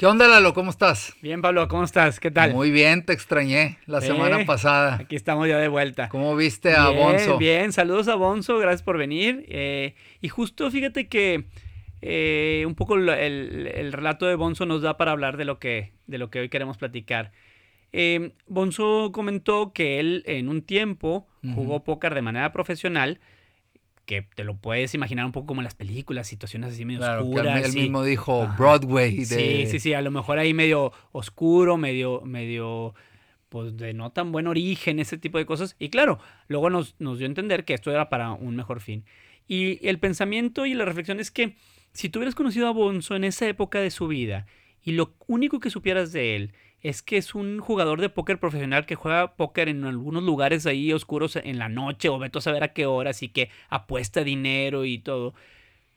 ¿Qué onda, Lalo? ¿Cómo estás? Bien, Pablo, ¿cómo estás? ¿Qué tal? Muy bien, te extrañé la semana pasada. Aquí estamos ya de vuelta. ¿Cómo viste a bien, Bonzo? Bien, saludos a Bonzo, gracias por venir. Eh, y justo fíjate que eh, un poco el, relato de Bonzo nos da para hablar de lo que, de lo que hoy queremos platicar. Eh, Bonzo comentó que él en un tiempo jugó póker de manera profesional que te lo puedes imaginar un poco como en las películas, situaciones así medio claro, oscuras. Que él mismo dijo Broadway. Sí, sí, sí, a lo mejor ahí medio oscuro, medio, medio, pues de no tan buen origen, ese tipo de cosas. Y claro, luego nos, nos dio a entender que esto era para un mejor fin. Y el pensamiento y la reflexión es que si tú hubieras conocido a Bonzo en esa época de su vida y lo único que supieras de él es que es un jugador de póker profesional que juega póker en algunos lugares ahí oscuros en la noche o veto a saber a qué horas y que apuesta dinero y todo.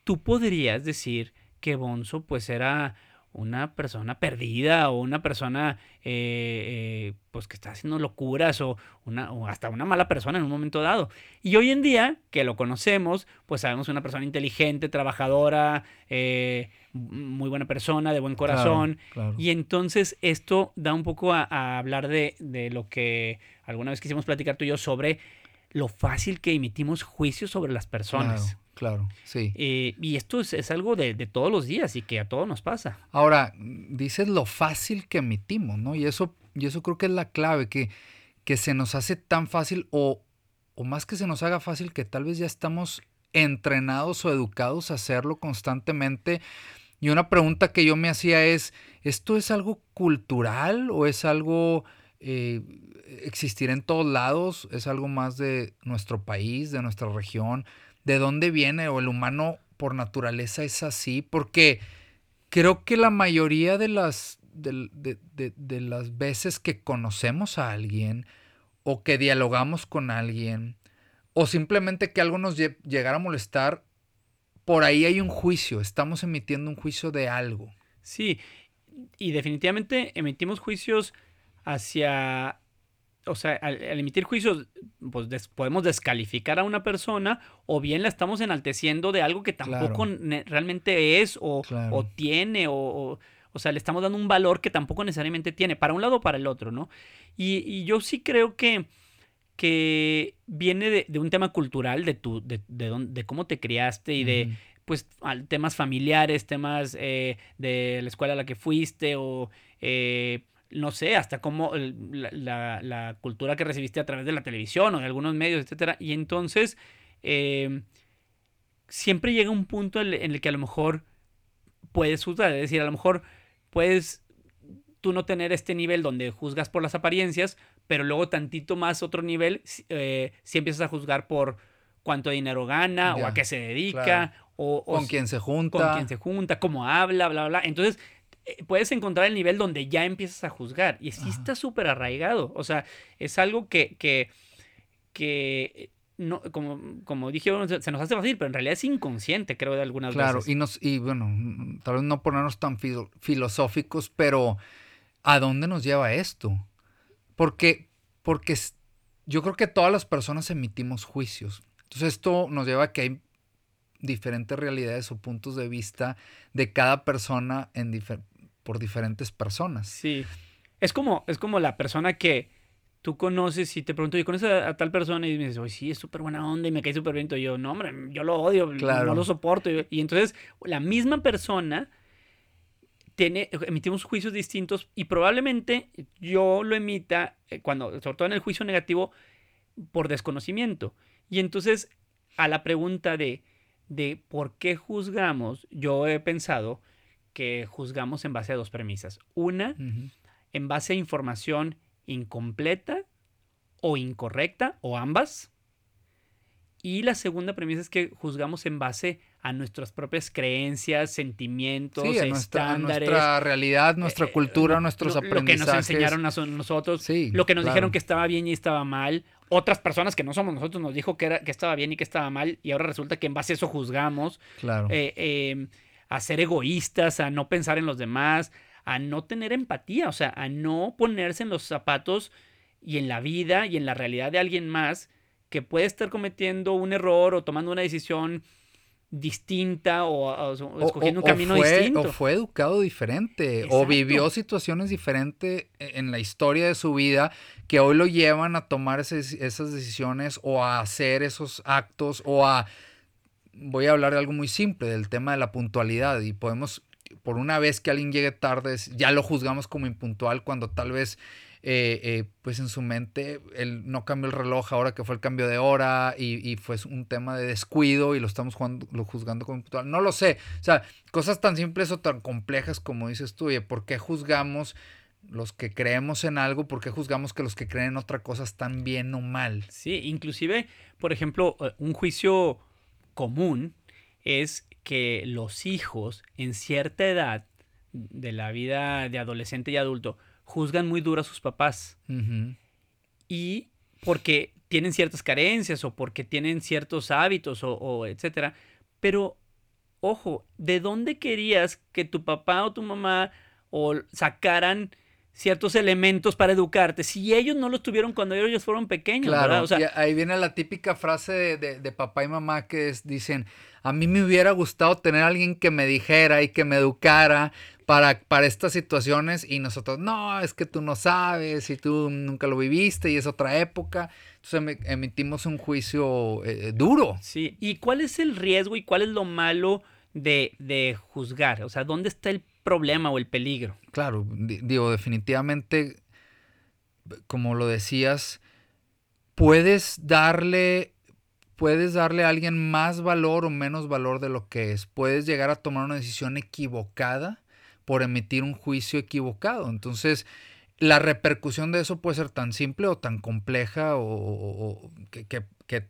Tú podrías decir que Bonzo pues era una persona perdida o una persona eh, eh, pues que está haciendo locuras o, una, o hasta una mala persona en un momento dado. Y hoy en día, que lo conocemos, pues sabemos una persona inteligente, trabajadora, eh, muy buena persona, de buen corazón. Y entonces esto da un poco a, hablar de, de, lo que alguna vez quisimos platicar tú y yo sobre lo fácil que emitimos juicios sobre las personas. Claro, sí. Eh, y esto es, algo de, todos los días y que a todos nos pasa. Ahora, dices lo fácil que emitimos, ¿no? Y eso, y eso creo que es la clave, que, que se nos hace tan fácil o, o más que se nos haga fácil, que tal vez ya estamos entrenados o educados a hacerlo constantemente. Y una pregunta que yo me hacía es, ¿esto es algo cultural o es algo eh, existir en todos lados? ¿Es algo más de nuestro país, de nuestra región? De dónde viene o el humano por naturaleza es así, porque creo que la mayoría de las, de, las veces que conocemos a alguien o que dialogamos con alguien o simplemente que algo nos llegara a molestar, por ahí hay un juicio, estamos emitiendo un juicio de algo. Sí, y definitivamente emitimos juicios hacia o sea, al, emitir juicios, pues podemos descalificar a una persona o bien la estamos enalteciendo de algo que tampoco realmente es o, o tiene o, o, sea, le estamos dando un valor que tampoco necesariamente tiene, para un lado o para el otro, ¿no? Y, yo sí creo que, que viene de, un tema cultural, de, tu, de, de, cómo te criaste y de, pues, temas familiares, temas eh, de la escuela a la que fuiste o... Eh, no sé, hasta cómo la, cultura que recibiste a través de la televisión o de algunos medios, etcétera. Y entonces, eh, siempre llega un punto en el que a lo mejor puedes juzgar, es decir, a lo mejor puedes tú no tener este nivel donde juzgas por las apariencias, pero luego tantito más otro nivel, eh, si empiezas a juzgar por cuánto dinero gana o a qué se dedica o, con quién se junta, con quién se junta, cómo habla, bla, bla. Entonces, eh, puedes encontrar el nivel donde ya empiezas a juzgar. Y sí está súper arraigado. O sea, es algo que, que, que no, como, como dije, se nos hace fácil, pero en realidad es inconsciente, creo, de algunas veces. Claro, y, nos, y bueno, tal vez no ponernos tan filosóficos, pero ¿a dónde nos lleva esto? Porque, porque yo creo que todas las personas emitimos juicios. Entonces esto nos lleva a que hay diferentes realidades o puntos de vista de cada persona en, por diferentes personas. Sí. Es como, es como la persona que tú conoces y te pregunto, ¿y conoces a, tal persona? Y me dices, oye, sí, es súper buena onda y me cae súper bien. Y yo, no, hombre, yo lo odio, no lo soporto. Y, entonces, la misma persona tiene, emitimos juicios distintos y probablemente yo lo emita, eh, cuando, sobre todo en el juicio negativo, por desconocimiento. Y entonces, a la pregunta de, de por qué juzgamos, yo he pensado que juzgamos en base a dos premisas. Una, en base a información incompleta o incorrecta, o ambas. Y la segunda premisa es que juzgamos en base a nuestras propias creencias, sentimientos, sí, a nuestra, nuestra realidad, nuestra eh, cultura, nuestros aprendizajes. Lo que nos enseñaron a nosotros, lo que nos dijeron que estaba bien y estaba mal. Otras personas que no somos nosotros nos dijo que, era, que estaba bien y que estaba mal. Y ahora resulta que en base a eso juzgamos. Claro. Eh, em, a ser egoístas, a no pensar en los demás, a no tener empatía, o sea, a no ponerse en los zapatos y en la vida y en la realidad de alguien más que puede estar cometiendo un error o tomando una decisión distinta o, escogiendo un camino distinto. O fue educado diferente, o vivió situaciones diferentes e, en la historia de su vida que hoy lo llevan a tomar esas decisiones o a hacer esos actos o a... Voy a hablar de algo muy simple, del tema de la puntualidad y podemos, por una vez que alguien llegue tarde, ya lo juzgamos como impuntual cuando tal vez eh, eh, pues en su mente él no cambió el reloj ahora que fue el cambio de hora y, fue un tema de descuido y lo estamos jugando, lo juzgando como No lo sé. O sea, cosas tan simples o tan complejas como dices tú, oye, ¿por qué juzgamos los que creemos en algo? ¿Por qué juzgamos que los que creen en otra cosa están bien o mal? Sí, inclusive, por ejemplo, eh, un juicio común es que los hijos en cierta edad de la vida de adolescente y adulto juzgan muy duro a sus papás. Y porque tienen ciertas carencias o porque tienen ciertos hábitos o, o, etcétera. Pero, ojo, ¿de dónde querías que tu papá o tu mamá o sacaran ciertos elementos para educarte si ellos no los tuvieron cuando ellos fueron pequeños? Claro, ahí viene la típica frase de, de, papá y mamá que dicen, a mí me hubiera gustado tener a alguien que me dijera y que me educara para, para estas situaciones y nosotros, no, es que tú no sabes y tú nunca lo viviste y es otra época. Entonces em, emitimos un juicio eh, duro. Sí, ¿y cuál es el riesgo y cuál es lo malo de, de juzgar? O sea, ¿dónde está el problema o el peligro? Claro, digo, definitivamente, como lo decías, puedes darle puedes darle a alguien más valor o menos valor de lo que es. Puedes llegar a tomar una decisión equivocada por emitir un juicio equivocado. Entonces, la repercusión de eso puede ser tan simple o tan compleja o, que,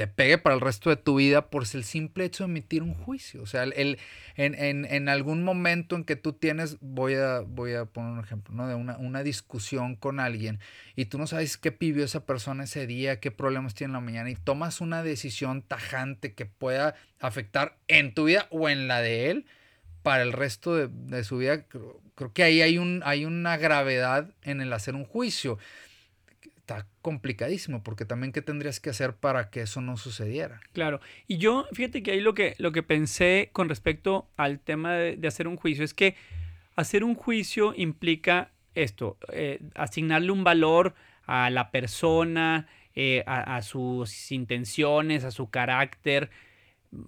te pegue para el resto de tu vida por el simple hecho de emitir un juicio. O sea, el, en, algún momento en que tú tienes, voy a, voy a poner un ejemplo, ¿no? De una, una discusión con alguien y tú no sabes qué pidió esa persona ese día, qué problemas tiene en la mañana y tomas una decisión tajante que pueda afectar en tu vida o en la de él, para el resto de, su vida, creo, que ahí hay, un, hay una gravedad en el hacer un juicio. Está complicadísimo, porque también qué tendrías que hacer para que eso no sucediera. Claro, y yo, fíjate que ahí lo que, lo que pensé con respecto al tema de, hacer un juicio es que hacer un juicio implica esto, eh, asignarle un valor a la persona, eh, a, sus intenciones, a su carácter,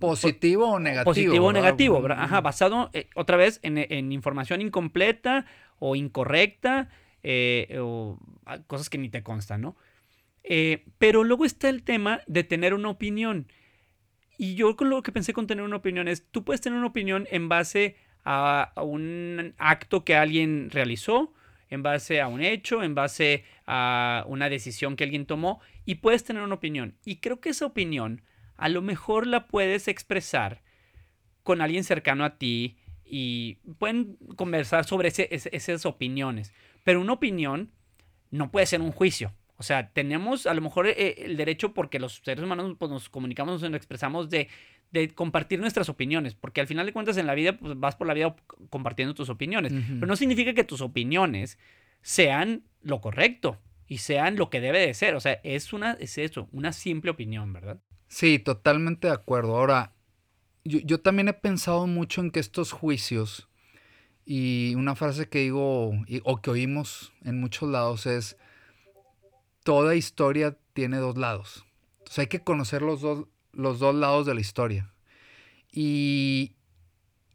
Positivo o negativo. Positivo o negativo, Ajá, basado eh, otra vez en, información incompleta o incorrecta eh, o cosas que ni te constan, ¿no? Eh, pero luego está el tema de tener una opinión. Y yo con lo que pensé con tener una opinión es, tú puedes tener una opinión en base a, a un acto que alguien realizó, en base a un hecho, en base a una decisión que alguien tomó, y puedes tener una opinión. Y creo que esa opinión a lo mejor la puedes expresar con alguien cercano a ti y pueden conversar sobre esas opiniones. Pero una opinión no puede ser un juicio. O sea, tenemos a lo mejor eh, el derecho, porque los seres humanos pues, nos comunicamos, nos expresamos de, compartir nuestras opiniones, porque al final de cuentas en la vida pues, vas por la vida compartiendo tus opiniones, pero no significa que tus opiniones sean lo correcto y sean lo que debe de ser. O sea, es, una, es eso, una simple opinión, ¿verdad? Sí, totalmente de acuerdo. Ahora, yo, también he pensado mucho en que estos juicios, y una frase que digo, o que oímos en muchos lados es, toda historia tiene dos lados. Entonces hay que conocer los dos, los dos lados de la historia. Y,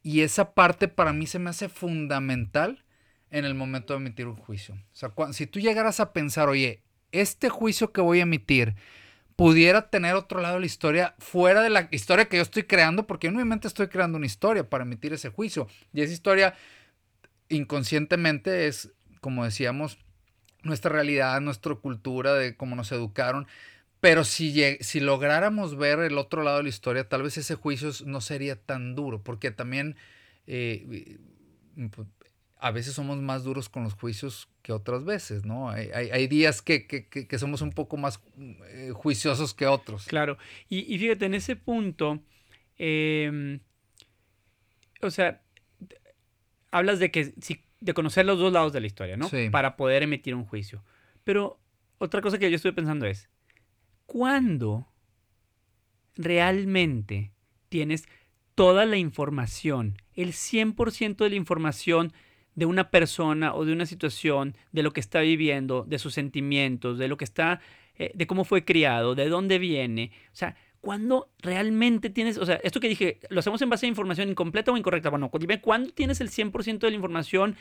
y esa parte para mí se me hace fundamental en el momento de emitir un juicio. O sea, si tú llegaras a pensar, oye, este juicio que voy a emitir, pudiera tener otro lado de la historia fuera de la historia que yo estoy creando, porque yo en mi mente estoy creando una historia para emitir ese juicio. Y esa historia inconscientemente es, como decíamos, nuestra realidad, nuestra cultura, de cómo nos educaron. Pero si, si lográramos ver el otro lado de la historia, tal vez ese juicio no sería tan duro, porque también eh, a veces somos más duros con los juicios que otras veces, ¿no? Hay, días que, somos un poco más eh, juiciosos que otros. Claro, y, fíjate, en ese punto, em, o sea, hablas de que de conocer los dos lados de la historia, ¿no? Sí. Para poder emitir un juicio. Pero otra cosa que yo estuve pensando es, ¿cuándo realmente tienes toda la información, el 100% de la información de una persona o de una situación, de lo que está viviendo, de sus sentimientos, de lo que está, eh, de cómo fue criado, de dónde viene. O sea, cuando realmente tienes, o sea, esto que dije, lo hacemos en base a información incompleta o incorrecta. Bueno, dime, ¿cuándo tienes el 100% de la información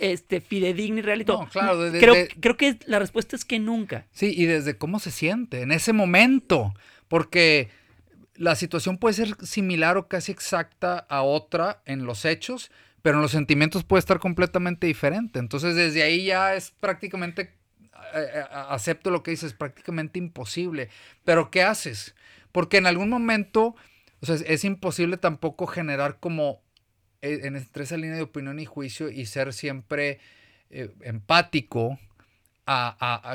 este, fidedigna y real y todo? No, claro, creo, creo que la respuesta es que nunca. Sí, y desde cómo se siente en ese momento, porque la situación puede ser similar o casi exacta a otra en los hechos, pero en los sentimientos puede estar completamente diferente. Entonces, desde ahí ya es prácticamente, eh, eh, acepto lo que dices, prácticamente imposible. Pero, ¿qué haces? Porque en algún momento, o sea, es, imposible tampoco generar como eh, en, entre esa línea de opinión y juicio y ser siempre empático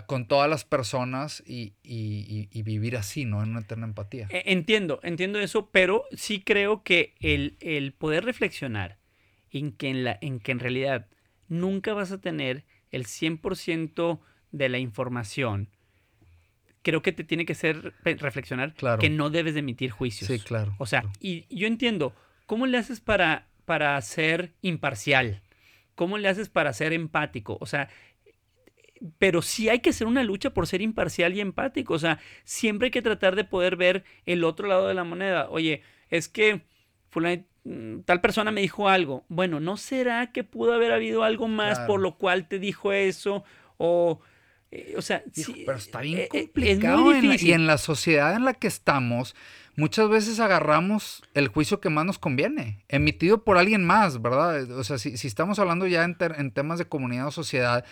con todas las personas y, vivir así, ¿no? En una eterna empatía. E, entiendo, entiendo eso, pero sí creo que el, el poder reflexionar en que en, la, en que en realidad nunca vas a tener el 100% de la información, creo que te tiene que hacer reflexionar que no debes de emitir juicios. Sí, claro. O sea, y yo entiendo, ¿cómo le haces para, para ser imparcial? ¿Cómo le haces para ser empático? O sea, pero sí hay que hacer una lucha por ser imparcial y empático. O sea, siempre hay que tratar de poder ver el otro lado de la moneda. Oye, es que fulano Mm, tal persona me dijo algo. Bueno, ¿no será que pudo haber habido algo más por lo cual te dijo eso? O, eh, o sea, sí, pero está bien eh, eh, complicado. y en la sociedad en la que estamos, muchas veces agarramos el juicio que más nos conviene, emitido por alguien más, ¿verdad? O sea, si, si estamos hablando ya en, en temas de comunidad o sociedad,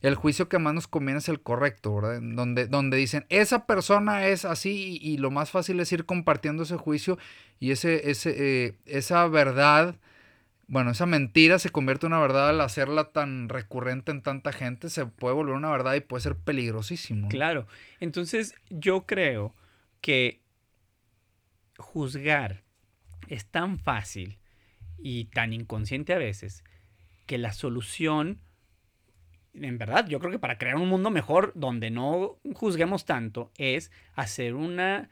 el juicio que más nos conviene es el correcto, ¿verdad? Donde, donde dicen, esa persona es así y, lo más fácil es ir compartiendo ese juicio y ese, ese, eh, esa verdad, bueno, esa mentira se convierte en una verdad al hacerla tan recurrente en tanta gente, se puede volver una verdad y puede ser peligrosísimo. Claro, entonces yo creo que juzgar es tan fácil y tan inconsciente a veces que la solución en verdad, yo creo que para crear un mundo mejor donde no juzguemos tanto es hacer una,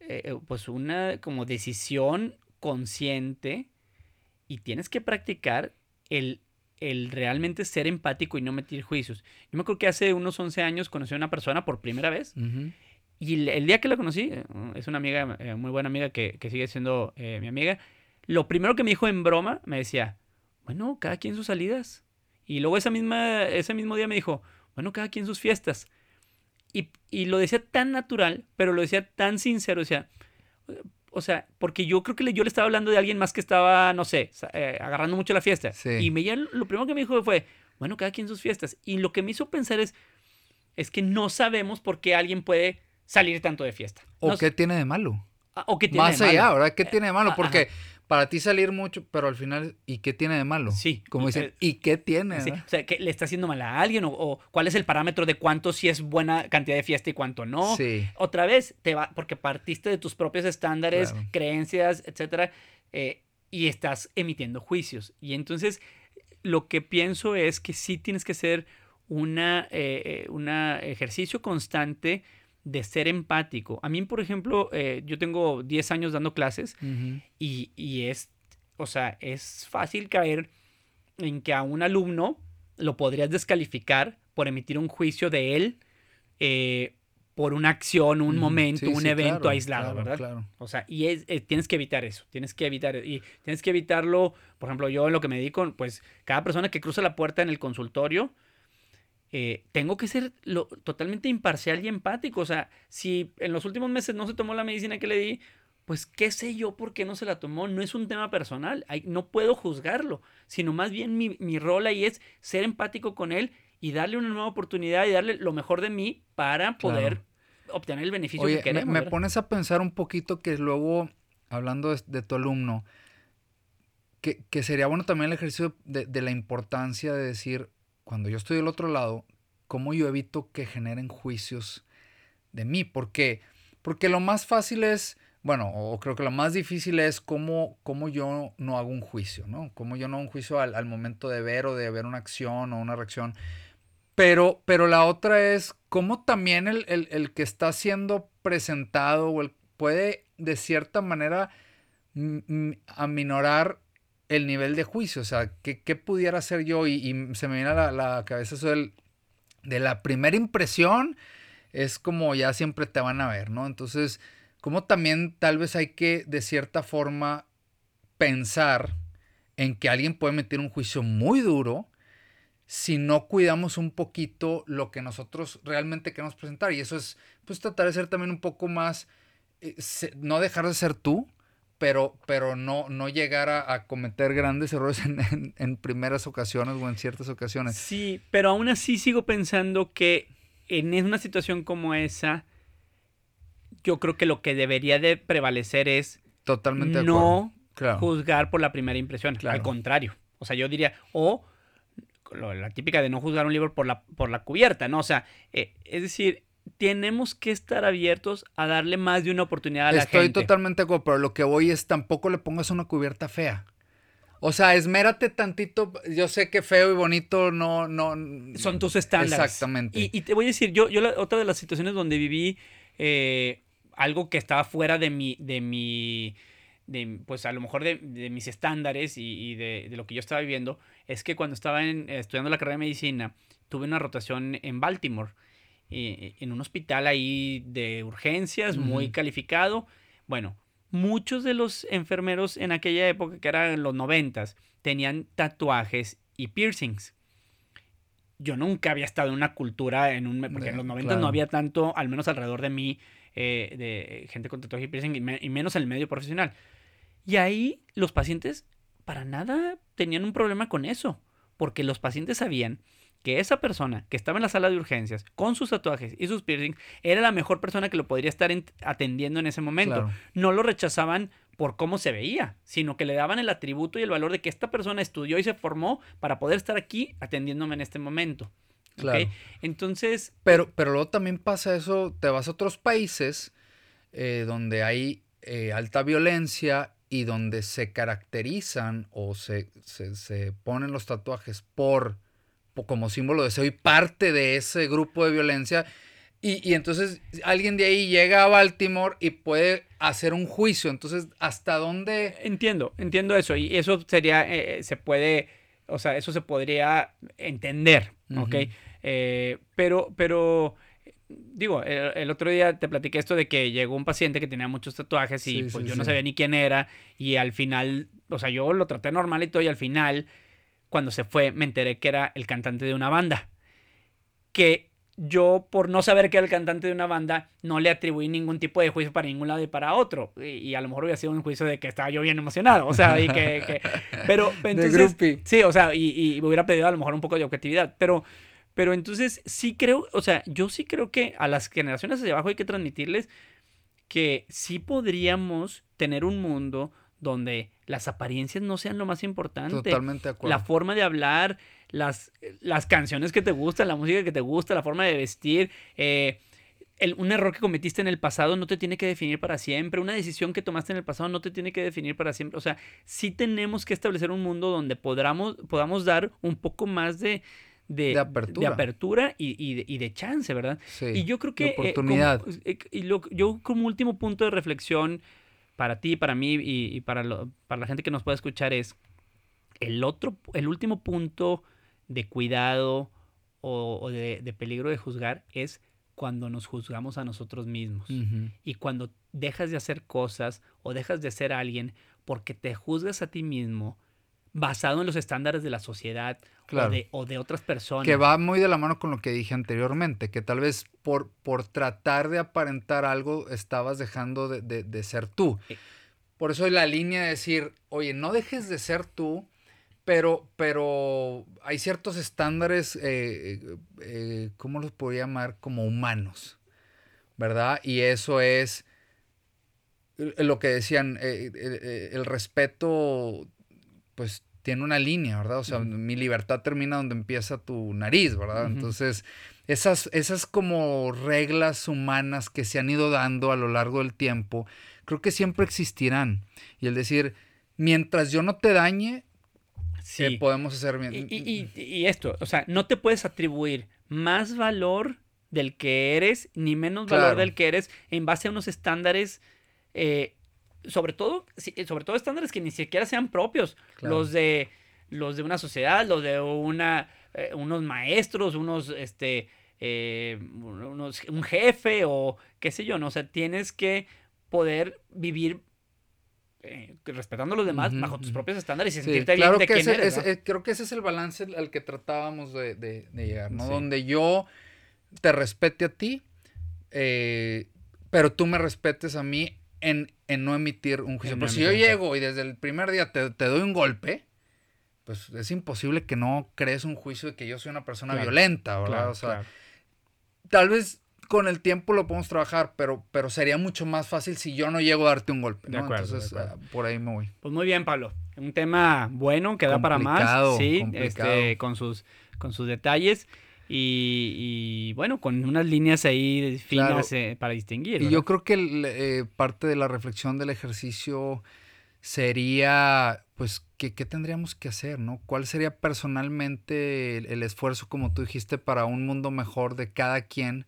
eh, eh, pues una como decisión consciente y tienes que practicar el, el realmente ser empático y no meter juicios. Yo me acuerdo que hace unos 11 años conocí a una persona por primera vez y el, día que la conocí, eh, es una amiga, muy buena amiga que, que sigue siendo mi amiga, lo primero que me dijo en broma, me decía, bueno, cada quien sus salidas. Y luego esa misma, ese mismo día me dijo, bueno, cada quien sus fiestas. Y, y lo decía tan natural, pero lo decía tan sincero, o sea, o sea, porque yo creo que yo le estaba hablando de alguien más que estaba, no sé, eh, agarrando mucho la fiesta. Y me, lo primero que me dijo fue, bueno, cada quien sus fiestas. Y lo que me hizo pensar es, es que no sabemos por qué alguien puede salir tanto de fiesta. ¿O qué tiene de malo? Ah, ¿O qué tiene Más allá, ¿verdad? ¿Qué tiene de malo? Porque para ti salir mucho, pero al final, ¿y qué tiene de malo? Sí. Como dicen, eh, ¿y qué tiene? Sí. O sea, ¿que le está haciendo mal a alguien? O, cuál es el parámetro de cuánto sí es buena cantidad de fiesta y cuánto no? Sí. Otra vez, te va, porque partiste de tus propios estándares, creencias, etcétera, eh, y estás emitiendo juicios. Y entonces, lo que pienso es que sí tienes que hacer una, eh, una ejercicio constante de ser empático. A mí, por ejemplo, eh, yo tengo 10 años dando clases y, es, o sea, es fácil caer en que a un alumno lo podrías descalificar por emitir un juicio de él eh, por una acción, un momento, un evento aislado, ¿verdad? O sea, y es, eh, tienes que evitar eso, tienes que evitar, y tienes que evitarlo, por ejemplo, yo en lo que me dedico, pues cada persona que cruza la puerta en el consultorio, eh, tengo que ser lo, totalmente imparcial y empático. O sea, si en los últimos meses no se tomó la medicina que le di, pues qué sé yo por qué no se la tomó. No es un tema personal, no puedo juzgarlo, sino más bien mi, mi, rol ahí es ser empático con él y darle una nueva oportunidad y darle lo mejor de mí para poder obtener el beneficio que queremos. Me, me pones a pensar un poquito que luego, hablando de, tu alumno, que, que, sería bueno también el ejercicio de, de la importancia de decir, cuando yo estoy del otro lado, cómo yo evito que generen juicios de mí. Porque, porque lo más fácil es, bueno, o creo que lo más difícil es cómo, cómo yo no hago un juicio, ¿no? Cómo yo no hago un juicio al, momento de ver o de ver una acción o una reacción. Pero, pero la otra es cómo también el, el, el que está siendo presentado o el puede de cierta manera aminorar el nivel de juicio. O sea, ¿qué, pudiera hacer yo? Y, se me viene a la, cabeza eso de la primera impresión, es como ya siempre te van a ver, ¿no? Entonces, como también tal vez hay que, de cierta forma, pensar en que alguien puede meter un juicio muy duro si no cuidamos un poquito lo que nosotros realmente queremos presentar. Y eso es, pues, tratar de ser también un poco más, eh, no dejar de ser tú, pero, pero no, no llegar a, cometer grandes errores en, primeras ocasiones o en ciertas ocasiones. Sí, pero aún así sigo pensando que en una situación como esa, yo creo que lo que debería de prevalecer es Totalmente no juzgar por la primera impresión. Al contrario. O sea, yo diría, o la típica de no juzgar un libro por la, por la cubierta, ¿no? O sea, eh, es decir, tenemos que estar abiertos a darle más de una oportunidad a la gente. Estoy totalmente de acuerdo, pero lo que voy es tampoco le pongas una cubierta fea. O sea, esmérate tantito. Yo sé que feo y bonito no. no Son tus estándares. Exactamente. Y, te voy a decir, yo, yo otra de las situaciones donde viví eh, algo que estaba fuera de mi. De mi de, pues a lo mejor de, mis estándares y, de, lo que yo estaba viviendo, es que cuando estaba estudiando la carrera de medicina, tuve una rotación en Baltimore eh, en un hospital ahí de urgencias, muy calificado. Bueno, muchos de los enfermeros en aquella época, que eran los noventas, tenían tatuajes y piercings. Yo nunca había estado en una cultura, en un, porque en los noventas no había tanto, al menos alrededor de mí, eh, de gente con tatuaje y piercing, y, y menos en el medio profesional. Y ahí los pacientes para nada tenían un problema con eso, porque los pacientes sabían que esa persona que estaba en la sala de urgencias con sus tatuajes y sus piercings era la mejor persona que lo podría estar atendiendo en ese momento. No lo rechazaban por cómo se veía, sino que le daban el atributo y el valor de que esta persona estudió y se formó para poder estar aquí atendiéndome en este momento. Claro. Entonces. Pero, pero luego también pasa eso, te vas a otros países eh, donde hay eh, alta violencia y donde se caracterizan o se, se ponen los tatuajes por como símbolo de soy parte de ese grupo de violencia. Y, entonces alguien de ahí llega a Baltimore y puede hacer un juicio. Entonces, ¿hasta dónde? Entiendo, entiendo eso. Y eso sería, eh, eh, se puede, o sea, eso se podría entender, ¿ok? Eh, pero, pero, digo, el, otro día te platiqué esto de que llegó un paciente que tenía muchos tatuajes y pues yo no sabía ni quién era. Y al final, o sea, yo lo traté normal y todo y al final cuando se fue me enteré que era el cantante de una banda. Que yo, por no saber que era el cantante de una banda, no le atribuí ningún tipo de juicio para ningún lado y para otro. Y, a lo mejor hubiera sido un juicio de que estaba yo bien emocionado. O sea, y que. pero entonces. sí, o sea, y, y, hubiera pedido a lo mejor un poco de objetividad. Pero. Pero entonces sí creo, o sea, yo sí creo que a las generaciones hacia abajo hay que transmitirles que sí podríamos tener un mundo donde las apariencias no sean lo más importante. Totalmente de acuerdo. La forma de hablar, las, las canciones que te gustan, la música que te gusta, la forma de vestir. Eh, un error que cometiste en el pasado no te tiene que definir para siempre. Una decisión que tomaste en el pasado no te tiene que definir para siempre. O sea, sí tenemos que establecer un mundo donde podamos, podamos dar un poco más de, de, apertura, y, de, chance, ¿verdad? Sí, y yo creo que... Eh, oportunidad. Eh, y yo como último punto de reflexión para ti, para mí y, para, para la gente que nos puede escuchar es el otro, el último punto de cuidado o, de, peligro de juzgar es cuando nos juzgamos a nosotros mismos. Y cuando dejas de hacer cosas o dejas de ser alguien porque te juzgas a ti mismo basado en los estándares de la sociedad o, de, otras personas. Que va muy de la mano con lo que dije anteriormente, que tal vez por, por tratar de aparentar algo estabas dejando de, ser tú. Eh. Por eso la línea de decir, oye, no dejes de ser tú, pero, pero hay ciertos estándares, eh, eh, ¿cómo los podría llamar? Como humanos, ¿verdad? Y eso es lo que decían, el respeto pues tiene una línea, ¿verdad? O sea, mi libertad termina donde empieza tu nariz, ¿verdad? Entonces, esas, esas como reglas humanas que se han ido dando a lo largo del tiempo, creo que siempre existirán. Y el decir, mientras yo no te dañe, sí. podemos hacer bien. Y, esto, o sea, no te puedes atribuir más valor del que eres, ni menos valor del que eres, en base a unos estándares eh, sobre todo, sobre todo estándares que ni siquiera sean propios, los de los de una sociedad, los de una eh, unos maestros, unos este eh, un jefe o qué sé yo, ¿no? O sea, tienes que poder vivir eh, respetando a los demás bajo tus propios estándares y sentirte bien de quién eres, Creo que ese es el balance al que tratábamos de, llegar, ¿no? Donde yo te respete a ti, pero tú me respetes a mí en, no emitir un juicio. Pero si yo llego y desde el primer día te, te doy un golpe, pues es imposible que no crees un juicio de que yo soy una persona violenta, ¿verdad? o sea, tal vez con el tiempo lo podemos trabajar, pero, pero sería mucho más fácil si yo no llego a darte un golpe. ¿no? Entonces, ah, por ahí me voy. Pues muy bien, Pablo. Un tema bueno que da para más. Sí, este, con, sus, con sus detalles. Y, bueno, con unas líneas ahí finas eh, para distinguir. Y yo creo que eh, parte de la reflexión del ejercicio sería, pues, ¿qué, tendríamos que hacer, no? ¿Cuál sería personalmente el, esfuerzo, como tú dijiste, para un mundo mejor de cada quien?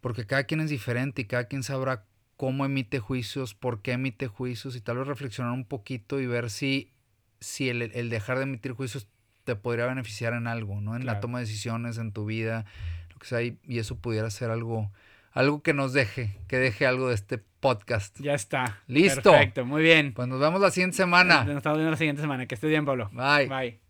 Porque cada quien es diferente y cada quien sabrá cómo emite juicios, por qué emite juicios y tal vez reflexionar un poquito y ver si, si el, dejar de emitir juicios te podría beneficiar en algo, ¿no? En la toma de decisiones, en tu vida, lo que sea, y, y eso pudiera ser algo algo que nos deje, que deje algo de este podcast. Ya está. Listo. Perfecto, muy bien. Pues nos vemos la siguiente semana. Nos estamos viendo la siguiente semana. Que esté bien, Pablo. Bye. Bye.